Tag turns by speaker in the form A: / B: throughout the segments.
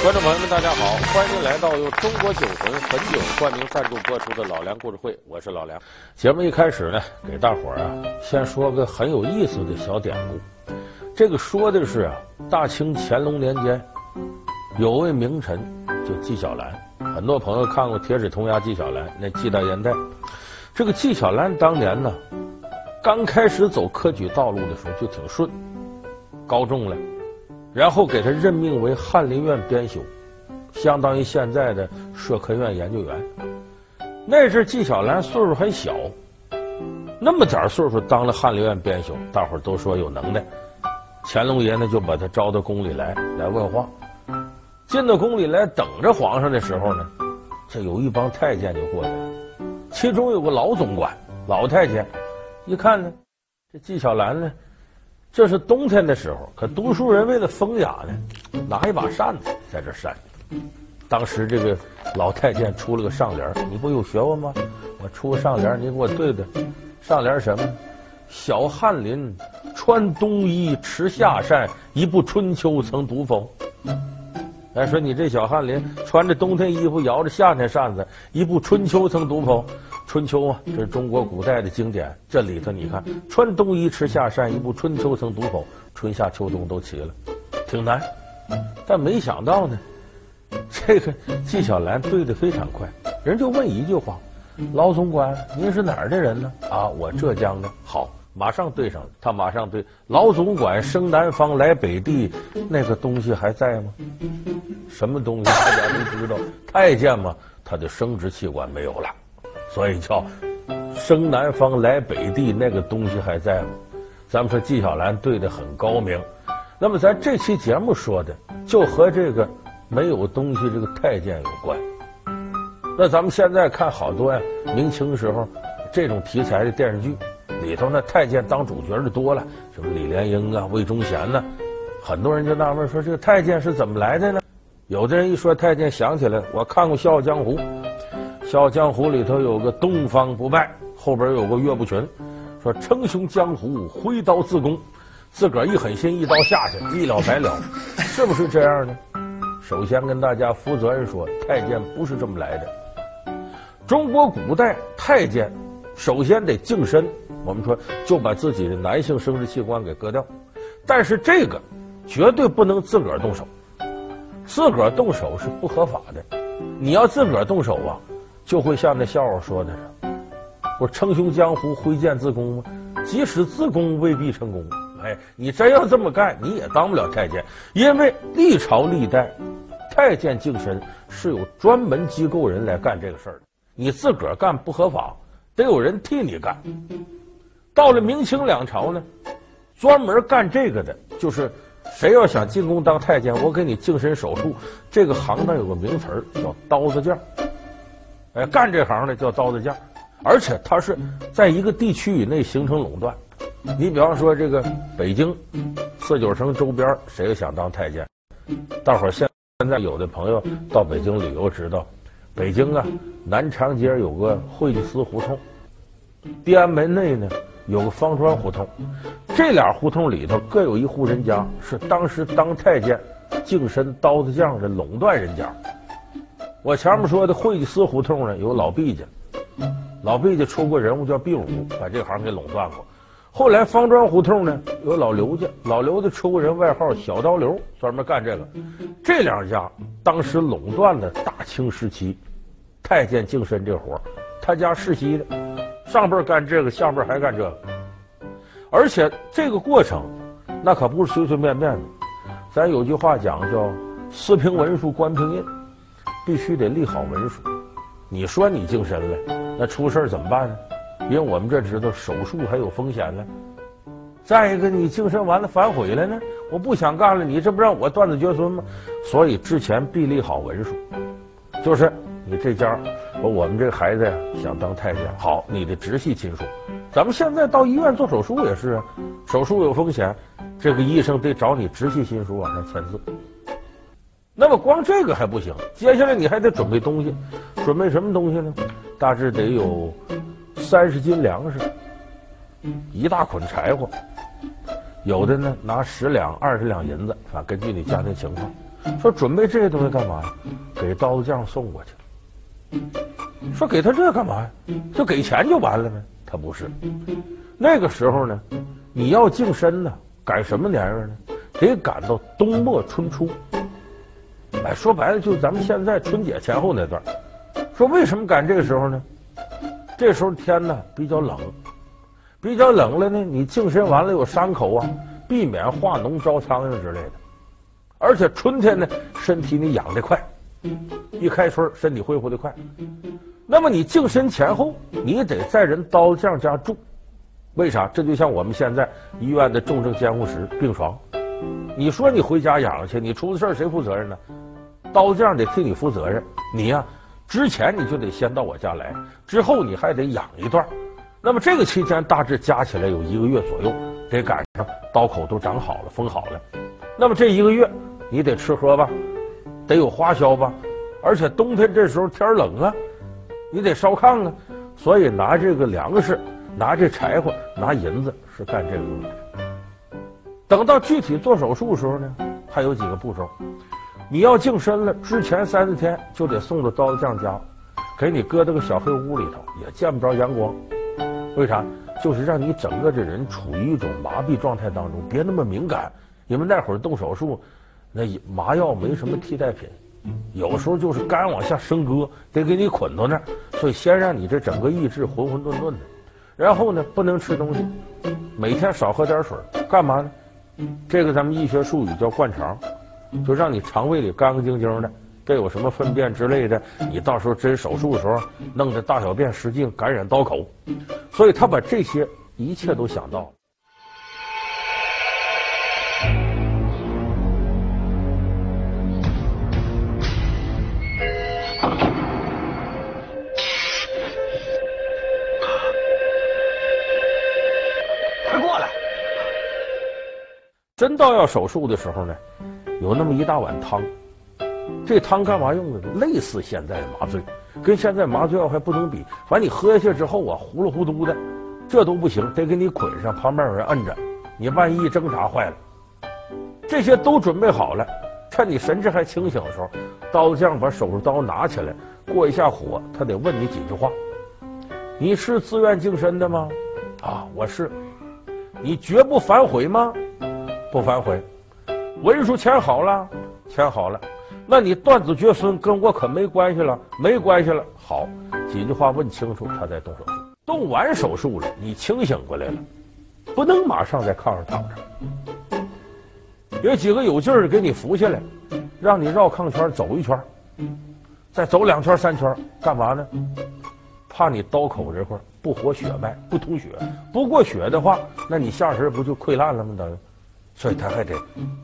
A: 观众朋友们，大家好，欢迎来到由中国酒魂汾酒冠名赞助播出的《老梁故事会》，我是老梁。节目一开始呢，给大伙儿啊，先说个很有意思的小典故。这个说的是啊，大清乾隆年间，有位名臣叫纪晓岚，很多朋友看过《铁齿铜牙纪晓岚》那纪大烟袋。这个纪晓岚当年呢，刚开始走科举道路的时候就挺顺，高中了。然后给他任命为翰林院编修，相当于现在的社科院研究员。那阵纪晓岚岁数还小，那么点岁数当了翰林院编修，大伙儿都说有能耐。乾隆爷呢就把他招到宫里来来问话。进到宫里来等着皇上的时候呢，这有一帮太监就过来了，其中有个老总管老太监，一看呢，这纪晓岚呢。这是冬天的时候，可读书人为了风雅呢，拿一把扇子在这扇。当时这个老太监出了个上联，你不有学问吗？我出个上联，你给我对对。上联什么？小翰林穿冬衣持夏扇，一部春秋曾读否？哎，说你这小翰林穿着冬天衣服，摇着夏天扇子，一部春秋曾读否？春秋啊，这是中国古代的经典。这里头你看，穿冬衣吃夏扇，一部春秋曾读否？春夏秋冬都齐了，挺难。但没想到呢，这个纪晓岚对的非常快。人就问一句话：“老总管，您是哪儿的人呢？”啊，我浙江的。好，马上对上了。他马上对老总管生南方来北地，那个东西还在吗？什么东西？大家都知道，太监嘛，他的生殖器官没有了。所以叫生南方来北地，那个东西还在吗？咱们说纪晓岚对的很高明。那么咱这期节目说的就和这个没有东西这个太监有关。那咱们现在看好多呀，明清时候这种题材的电视剧里头，那太监当主角的多了，什么李莲英啊、魏忠贤呐，很多人就纳闷说这个太监是怎么来的呢？有的人一说太监，想起来我看过《笑傲江湖》。《笑傲江湖》里头有个东方不败，后边有个岳不群，说称雄江湖，挥刀自宫，自个儿一狠心，一刀下去，一了百了，是不是这样呢？首先跟大家负责任说，太监不是这么来的。中国古代太监首先得净身，我们说就把自己的男性生殖器官给割掉，但是这个绝对不能自个儿动手，自个儿动手是不合法的。你要自个儿动手啊！就会像那笑话说的是，我称雄江湖，挥剑自宫吗？即使自宫，未必成功。哎，你真要这么干，你也当不了太监，因为历朝历代，太监净身是有专门机构人来干这个事儿的。你自个儿干不合法，得有人替你干。到了明清两朝呢，专门干这个的，就是谁要想进宫当太监，我给你净身手术。这个行当有个名词儿叫刀子匠。哎，干这行的叫刀子匠，而且他是在一个地区以内形成垄断。你比方说这个北京四九城周边，谁想当太监？大伙儿现现在有的朋友到北京旅游知道，北京啊南长街有个会济司胡同，地安门内呢有个方砖胡同，这俩胡同里头各有一户人家是当时当太监净身刀子匠的垄断人家。我前面说的会济司胡同呢，有老毕家，老毕家出过人物叫毕武，把这行给垄断过。后来方砖胡同呢，有老刘家，老刘家出过人，外号小刀刘，专门干这个。这两家当时垄断了大清时期太监净身这活他家世袭的，上辈干这个，下辈还干这个。而且这个过程，那可不是随随便便的。咱有句话讲叫“四平文书，官凭印”。必须得立好文书，你说你净身了，那出事儿怎么办呢？因为我们这知道手术还有风险呢。再一个，你净身完了反悔了呢，我不想干了，你这不让我断子绝孙吗？所以之前必立好文书，就是你这家，我们这孩子呀想当太监，好，你的直系亲属。咱们现在到医院做手术也是啊，手术有风险，这个医生得找你直系亲属往上签字。那么光这个还不行，接下来你还得准备东西，准备什么东西呢？大致得有三十斤粮食，一大捆柴火，有的呢拿十两、二十两银子啊，根据你家庭情况。说准备这些东西干嘛呀？给刀匠送过去。说给他这干嘛呀？就给钱就完了呗？他不是。那个时候呢，你要净身呢，赶什么年月呢？得赶到冬末春初。哎，说白了，就咱们现在春节前后那段。说为什么赶这个时候呢？这时候天呢比较冷，比较冷了呢，你净身完了有伤口啊，避免化脓招苍蝇之类的。而且春天呢，身体你养得快，一开春身体恢复得快。那么你净身前后，你得在人刀匠家住，为啥？这就像我们现在医院的重症监护室病床，你说你回家养去，你出了事儿谁负责任呢？刀匠得替你负责任，你呀、之前你就得先到我家来，之后你还得养一段，那么这个期间大致加起来有一个月左右，得赶上刀口都长好了，封好了。那么这一个月你得吃喝吧，得有花销吧，而且冬天这时候天冷啊，你得烧炕啊，所以拿这个粮食、拿这柴火、拿银子是干这个用的。等到具体做手术的时候呢，还有几个步骤。你要净身了，之前三四天就得送到刀子匠家，给你搁到个小黑屋里头，也见不着阳光。为啥？就是让你整个这人处于一种麻痹状态当中，别那么敏感。因为那会儿动手术，那麻药没什么替代品，有时候就是肝往下生割，得给你捆到那儿，所以先让你这整个意志浑浑沌沌的。然后呢，不能吃东西，每天少喝点水。干嘛呢？这个咱们医学术语叫灌肠。就让你肠胃里干干净净的，这有什么粪便之类的，你到时候真手术的时候弄得大小便失禁，感染刀口，所以他把这些一切都想到了。快过来！真到要手术的时候呢？有那么一大碗汤，这汤干嘛用的？类似现在的麻醉，跟现在麻醉药还不能比。反正你喝下去之后啊，糊里糊涂的，这都不行，得给你捆上，旁边有人摁着。你万一一挣扎坏了，这些都准备好了，趁你神志还清醒的时候，刀匠把手术刀拿起来，过一下火，他得问你几句话：你是自愿净身的吗？啊，我是。你绝不反悔吗？不反悔。文书签好了，签好了，那你断子绝孙跟我可没关系了，没关系了。好，几句话问清楚，他再动手术。动完手术了，你清醒过来了，不能马上在炕上躺着。有几个有劲儿的给你扶下来，让你绕炕圈走一圈，再走两圈三圈，干嘛呢？怕你刀口这块不活血脉，不通血，不过血的话，那你下身不就溃烂了吗？等于。所以他还得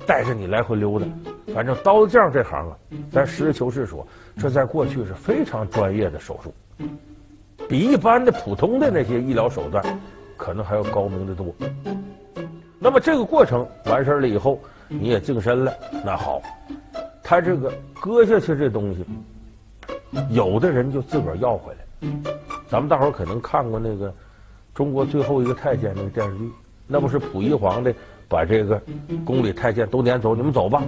A: 带着你来回溜达，反正刀匠这行啊，咱实事求是说，这在过去是非常专业的手术，比一般的普通的那些医疗手段，可能还要高明的多。那么这个过程完事儿了以后，你也净身了，那好，他这个割下去这东西，有的人就自个儿要回来。咱们大伙儿可能看过那个《中国最后一个太监》那个电视剧，那不是溥仪皇帝。把这个宫里太监都撵走，你们走吧。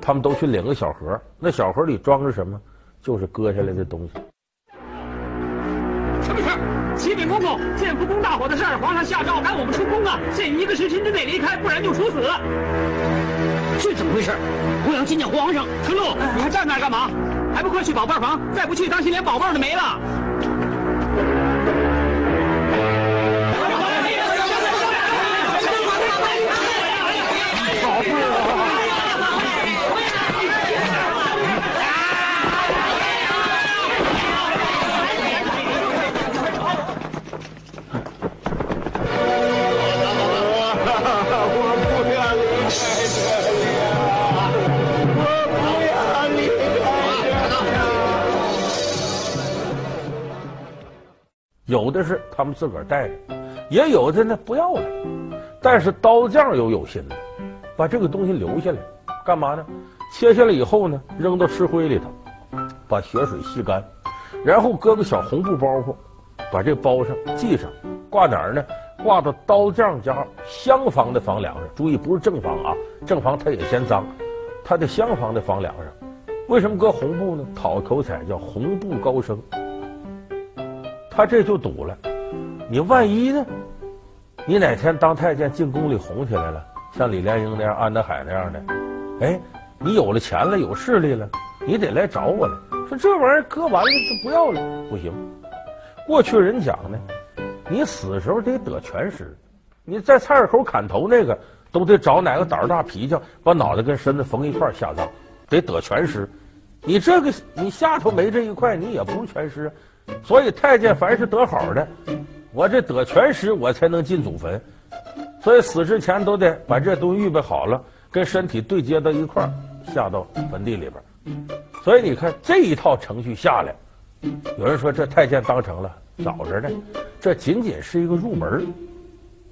A: 他们都去领个小盒，那小盒里装着什么？就是割下来的东西。
B: 什么事儿？启禀公公，建福宫大火的事儿，皇上下诏赶我们出宫啊，限一个时辰之内离开，不然就处死。是怎么回事？我要见见皇上。程璐，你还站那儿干嘛？还不快去宝贝房？再不去，当心连宝贝都没了。
A: 有的是他们自个儿带着，也有的呢不要了。但是刀匠又有心的，把这个东西留下来，干嘛呢？切下来以后呢，扔到石灰里头，把血水吸干，然后搁个小红布包袱，把这包上系上，挂哪儿呢？挂到刀匠家厢房的房梁上。注意，不是正房啊，正房它也嫌脏。他的厢房的房梁上，为什么搁红布呢？讨口彩叫红布高升。他这就赌了，你万一呢？你哪天当太监进宫里红起来了，像李莲英那样、安德海那样的，哎，你有了钱了，有势力了，你得来找我来。说这玩意儿割完了就不要了，不行。过去人讲呢，你死时候得得全尸，你在菜市口砍头那个，都得找哪个胆儿大皮匠把脑袋跟身子缝一块下葬，得得全尸。你这个你下头没这一块，你也不是全尸。所以太监凡是得好的，我这得全尸，我才能进祖坟。所以死之前都得把这东西预备好了，跟身体对接到一块儿，下到坟地里边。所以你看这一套程序下来，有人说这太监当成了早着呢，这仅仅是一个入门。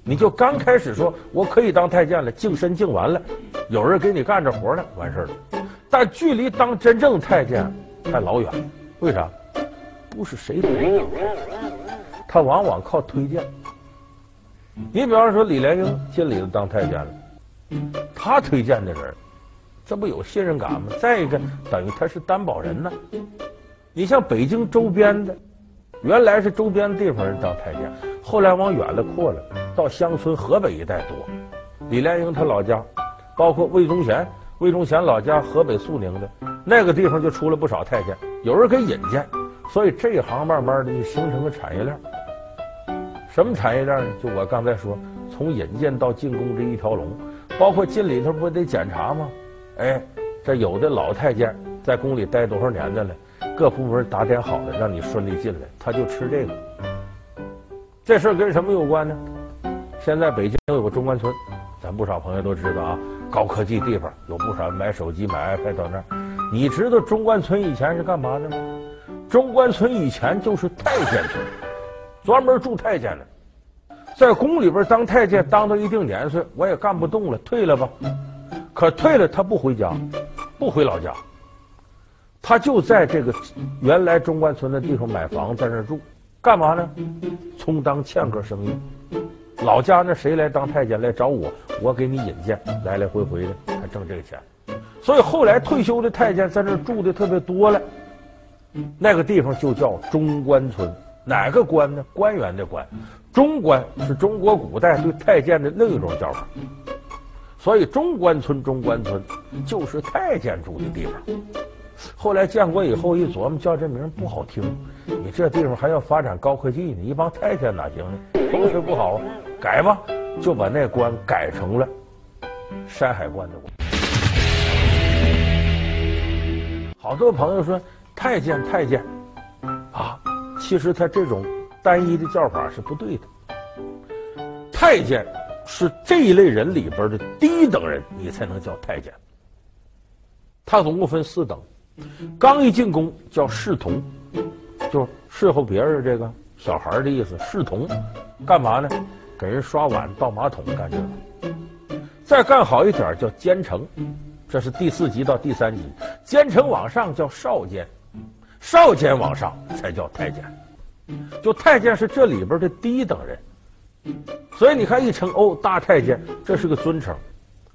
A: 你就刚开始说我可以当太监了，净身净完了，有人给你干着活了，完事儿了。但距离当真正太监还老远，为啥？不是谁都能，他往往靠推荐。你比方说李莲英进里头当太监了，他推荐的人。这不有信任感吗？再一个，等于他是担保人呢。你像北京周边的，原来是周边地方人当太监，后来往远了扩了，到乡村河北一带多。李莲英他老家，包括魏忠贤，魏忠贤老家河北肃宁的那个地方就出了不少太监，有人给引荐，所以这一行慢慢的就形成了产业链。什么产业链呢？就我刚才说，从引荐到进宫这一条龙，包括进里头不得检查吗？哎，这有的老太监在宫里待多少年的了，各部门打点好了，让你顺利进来，他就吃这个。这事儿跟什么有关呢？现在北京有个中关村，咱不少朋友都知道啊，高科技地方，有不少买手机、买 iPad 到那儿。你知道中关村以前是干嘛的吗？中关村以前就是太监村，专门住太监的，在宫里边当太监，当到一定年岁，我也干不动了，退了吧。可退了，他不回家，不回老家，他就在这个原来中关村的地方买房，在那儿住，干嘛呢？充当欠客生意。老家那谁来当太监来找我，我给你引荐，来来回回的，还挣这个钱。所以后来退休的太监在那儿住的特别多了，那个地方就叫中关村。哪个官呢？官员的官，中官是中国古代对太监的另一种叫法。所以中关村，中关村就是太监住的地方。后来建国以后一琢磨，叫这名不好听，你这地方还要发展高科技呢，一帮太监哪行呢？风水不好，改吧，就把那关改成了山海关的关。好多朋友说太监太监啊，其实他这种单一的叫法是不对的，太监。是这一类人里边的低等人，你才能叫太监。他总共分四等，刚一进宫叫侍童，就侍候别人这个小孩的意思。侍童干嘛呢？给人刷碗、倒马桶干这个。再干好一点叫监丞，这是第四级到第三级。监丞往上叫少监，少监往上才叫太监。就太监是这里边的低等人。所以你看，一称哦，大太监，这是个尊称。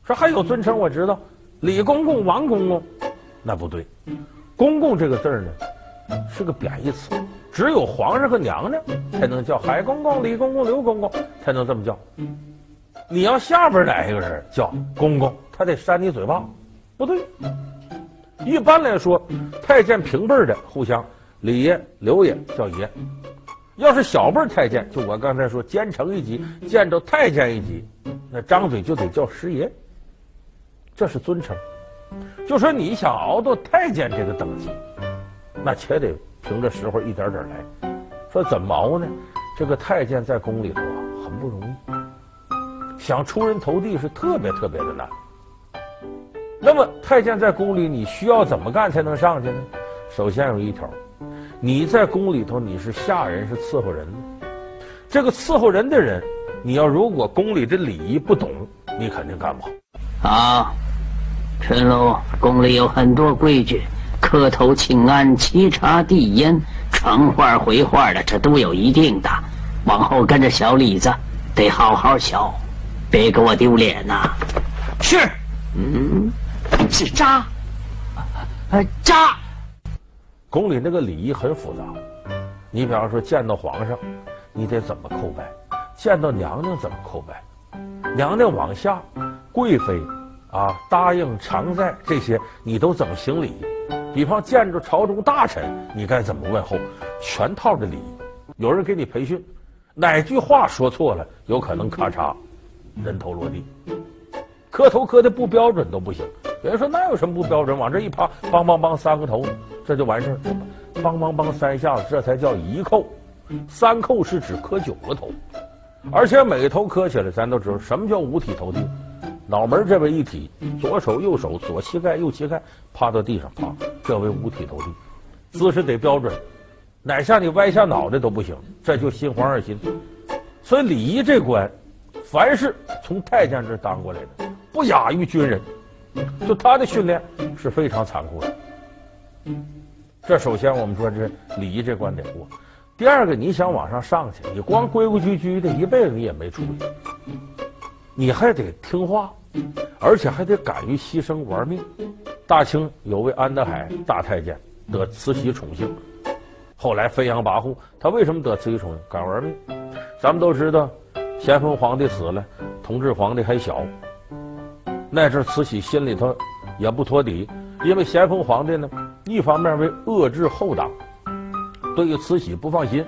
A: 说还有尊称，我知道，李公公、王公公，那不对。公公这个字呢，是个贬义词，只有皇上和娘娘才能叫海公公、李公公、刘公公，才能这么叫。你要下边哪一个人叫公公，他得扇你嘴巴，不对。一般来说，太监平辈的互相，李爷、刘爷叫爷。要是小辈太监，就我刚才说，监丞一级，见着太监一级，那张嘴就得叫师爷，这是尊称。就说你想熬到太监这个等级，那且得凭着实惠一点点来。说怎么熬呢？这个太监在宫里头啊，很不容易，想出人头地是特别特别的难。那么太监在宫里，你需要怎么干才能上去呢？首先有一条。你在宫里头，你是下人，是伺候人的。这个伺候人的人，你要如果宫里的礼仪不懂，你肯定干不好。
C: 啊，陈龙，宫里有很多规矩，磕头请安、沏茶递烟、传话回话的，这都有一定的。往后跟着小李子，得好好学，别给我丢脸呐、啊。
B: 是。
C: 嗯。是渣，呃，渣。
A: 宫里那个礼仪很复杂，你比方说见到皇上，你得怎么叩拜；见到娘娘怎么叩拜；娘娘往下，贵妃啊答应常在这些，你都怎么行礼？比方见着朝中大臣，你该怎么问候？全套的礼仪，有人给你培训，哪句话说错了，有可能咔嚓，人头落地。磕头磕的不标准都不行。有人说那有什么不标准？往这一趴，梆梆梆三个头，这就完事儿。梆梆梆三下子，这才叫一叩。三叩是指磕九个头，而且每个头磕起来，咱都知道什么叫五体投地。脑门这边一体，左手右手，左膝盖右膝盖，趴到地上，趴，这为五体投地。姿势得标准，哪下你歪下脑袋都不行，这就心慌二心。所以礼仪这关，凡是从太监这当过来的，不亚于军人。就他的训练是非常残酷的。这首先我们说这礼仪这关得过。第二个，你想往上上去，你光规规矩矩的一辈子你也没出息，你还得听话，而且还得敢于牺牲玩命。大清有位安德海大太监得慈禧宠幸，后来飞扬跋扈。他为什么得慈禧宠幸？敢玩命。咱们都知道，咸丰皇帝死了，同治皇帝还小。那阵慈禧心里头也不托底，因为咸丰皇帝呢，一方面为遏制后党，对于慈禧不放心；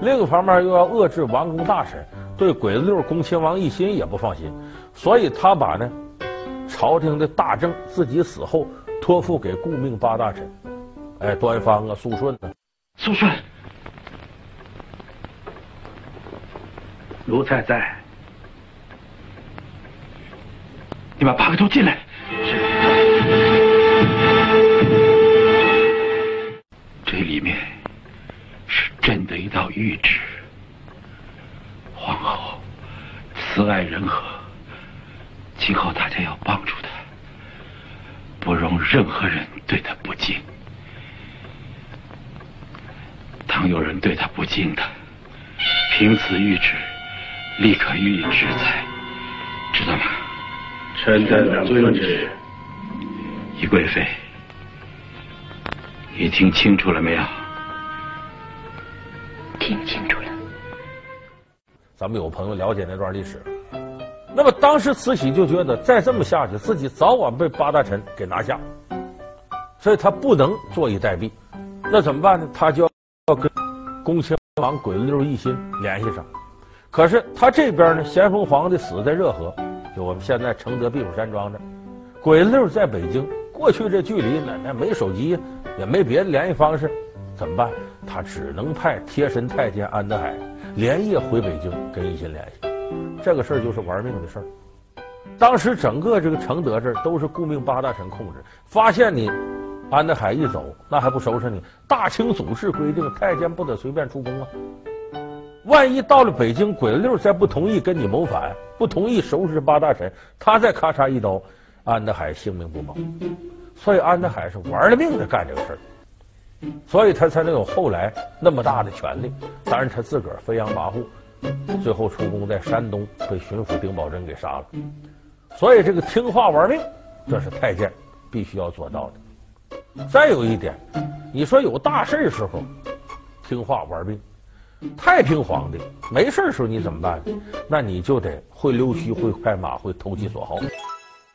A: 另一方面又要遏制王公大臣，对鬼子六恭亲王奕欣也不放心，所以他把呢朝廷的大政自己死后托付给顾命八大臣，哎，端方啊，肃顺呢，
D: 肃顺，奴才在。你把八个头进来。是。这里面是朕的一道谕旨。皇后慈爱仁和，今后大家要帮助她，不容任何人对她不敬。倘有人对她不敬的，凭此谕旨，立刻予以制裁，知道吗？
E: 臣等遵旨。
D: 宜贵妃，你听清楚了没有？
E: 听清楚了。
A: 咱们有朋友了解那段历史，那么当时慈禧就觉得再这么下去，自己早晚被八大臣给拿下，所以他不能坐以待毙。那怎么办呢？他就要跟恭亲王鬼子六一心联系上。可是他这边呢，咸丰皇帝死在热河。就我们现在承德避暑山庄的鬼子六在北京，过去这距离那那没手机，也没别的联系方式，怎么办？他只能派贴身太监安德海连夜回北京跟一心联系。这个事儿就是玩命的事儿。当时整个这个承德这儿都是顾命八大臣控制，发现你安德海一走，那还不收拾你？大清祖制规定，太监不得随便出宫啊。万一到了北京，鬼子六再不同意跟你谋反，不同意收拾八大臣，他再咔嚓一刀，安德海性命不保。所以安德海是玩了命的干这个事儿，所以他才能有后来那么大的权力。当然他自个儿飞扬跋扈，最后出宫在山东被巡抚丁宝楨给杀了。所以这个听话玩命，这是太监必须要做到的。再有一点，你说有大事时候听话玩命。太平皇帝没事的时候你怎么办？那你就得会溜须、会快马、会投其所好。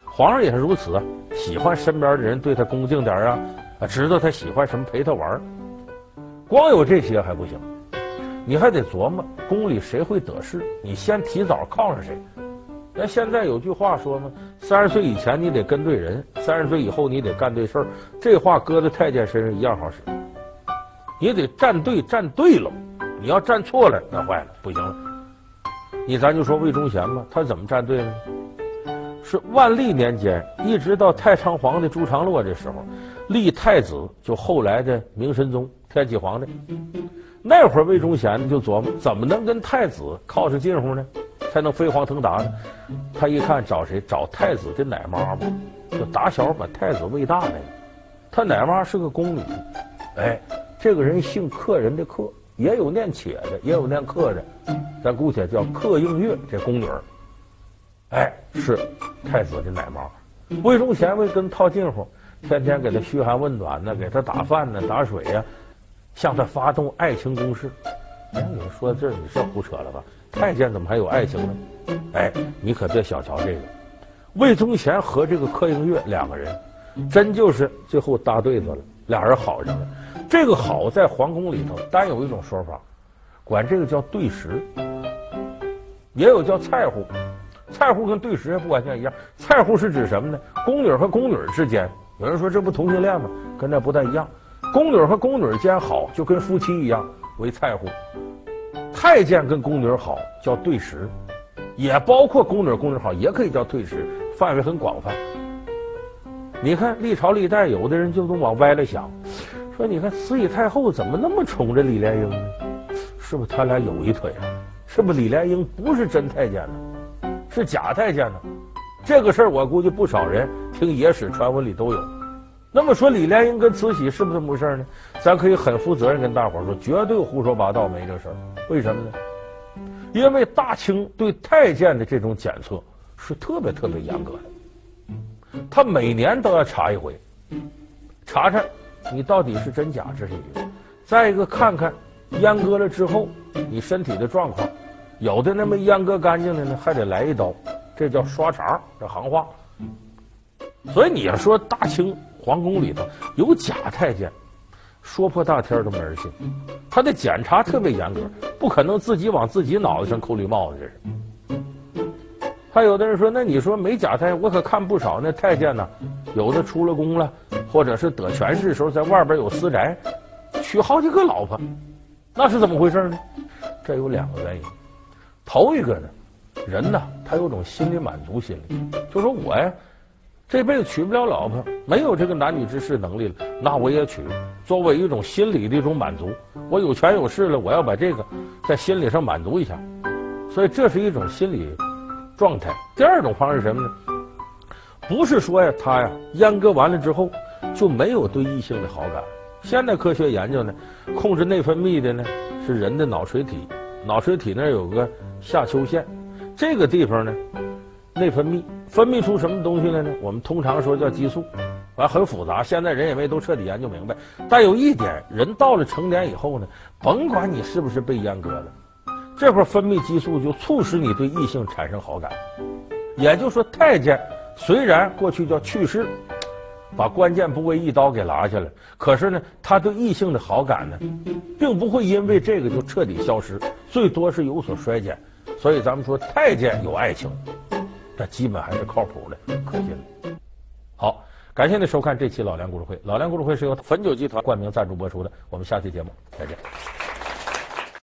A: 皇上也是如此，喜欢身边的人对他恭敬点啊，知道他喜欢什么陪他玩儿。光有这些还不行，你还得琢磨宫里谁会得势，你先提早靠上谁。那现在有句话说嘛，三十岁以前你得跟对人，三十岁以后你得干对事儿。这话搁在太监身上一样好使，你得站队站对了。你要站错了，那坏了，不行了。你咱就说魏忠贤吧，他怎么站队呢？是万历年间，一直到太昌皇帝朱常洛这时候，立太子，就后来的明神宗天启皇帝。那会儿魏忠贤就琢磨，怎么能跟太子靠着近乎呢？才能飞黄腾达呢？他一看找谁？找太子的奶妈嘛，就打小把太子喂大的。他奶妈是个宫女，哎，这个人姓客人的客。也有念且的，也有念客的，咱姑且叫客映月这宫女儿，哎，是太子的奶妈，魏忠贤为跟套近乎，天天给他嘘寒问暖呢，给他打饭呢、打水呀、向他发动爱情攻势。哎，你说这你是胡扯了吧？太监怎么还有爱情呢？哎，你可别小瞧这个，魏忠贤和这个柯英月两个人，真就是最后搭对子了，俩人好上了。这个好在皇宫里头单有一种说法，管这个叫对食，也有叫菜户。菜户跟对食还不完全一样，菜户是指什么呢？宫女和宫女之间，有人说这不同性恋吗？跟那不太一样。宫女和宫女间好，就跟夫妻一样为菜户。太监跟宫女好叫对食，也包括宫女宫女好，也可以叫对食，范围很广泛。你看历朝历代，有的人就都往歪了想，说你看慈禧太后怎么那么宠着李莲英呢？是不是他俩有一腿啊？是不是李莲英不是真太监呢？是假太监呢？这个事儿我估计不少人听野史传闻里都有。那么说李莲英跟慈禧是不是这么回事呢？咱可以很负责任跟大伙说，绝对胡说八道，没这事儿。为什么呢？因为大清对太监的这种检测是特别特别严格的，他每年都要查一回，查查你到底是真假，这是一个；再一个看看阉割了之后你身体的状况。有的那么阉割干净的呢，还得来一刀，这叫刷肠，这行话。所以你要说大清皇宫里头有假太监，说破大天都没人信。他的检查特别严格，不可能自己往自己脑袋上扣绿帽子。这是。还有的人说，那你说没假太监，我可看不少那太监呢，有的出了宫了，或者是得权势的时候在外边有私宅，娶好几个老婆，那是怎么回事呢？这有两个原因。头一个呢，人呢，他有种心理满足心理，就说我呀，这辈子娶不了老婆，没有这个男女之事能力了，那我也娶，作为一种心理的一种满足。我有权有势了，我要把这个在心理上满足一下，所以这是一种心理状态。第二种方式是什么呢？不是说呀，他呀阉割完了之后就没有对异性的好感。现代科学研究呢，控制内分泌的呢是人的脑垂体，脑垂体那儿有个。下丘腺，这个地方呢，内分泌分泌出什么东西来呢？我们通常说叫激素，完很复杂，现在人也没都彻底研究明白。但有一点，人到了成年以后呢，甭管你是不是被阉割了，这会儿分泌激素就促使你对异性产生好感。也就是说，太监虽然过去叫去势，把关键部位一刀给拿下来，可是呢，他对异性的好感呢，并不会因为这个就彻底消失，最多是有所衰减。所以咱们说太监有爱情，这基本还是靠谱的、可信的。好，感谢您收看这期老梁故事会。老梁故事会是由汾酒集团冠名赞助播出的。我们下期节目再见。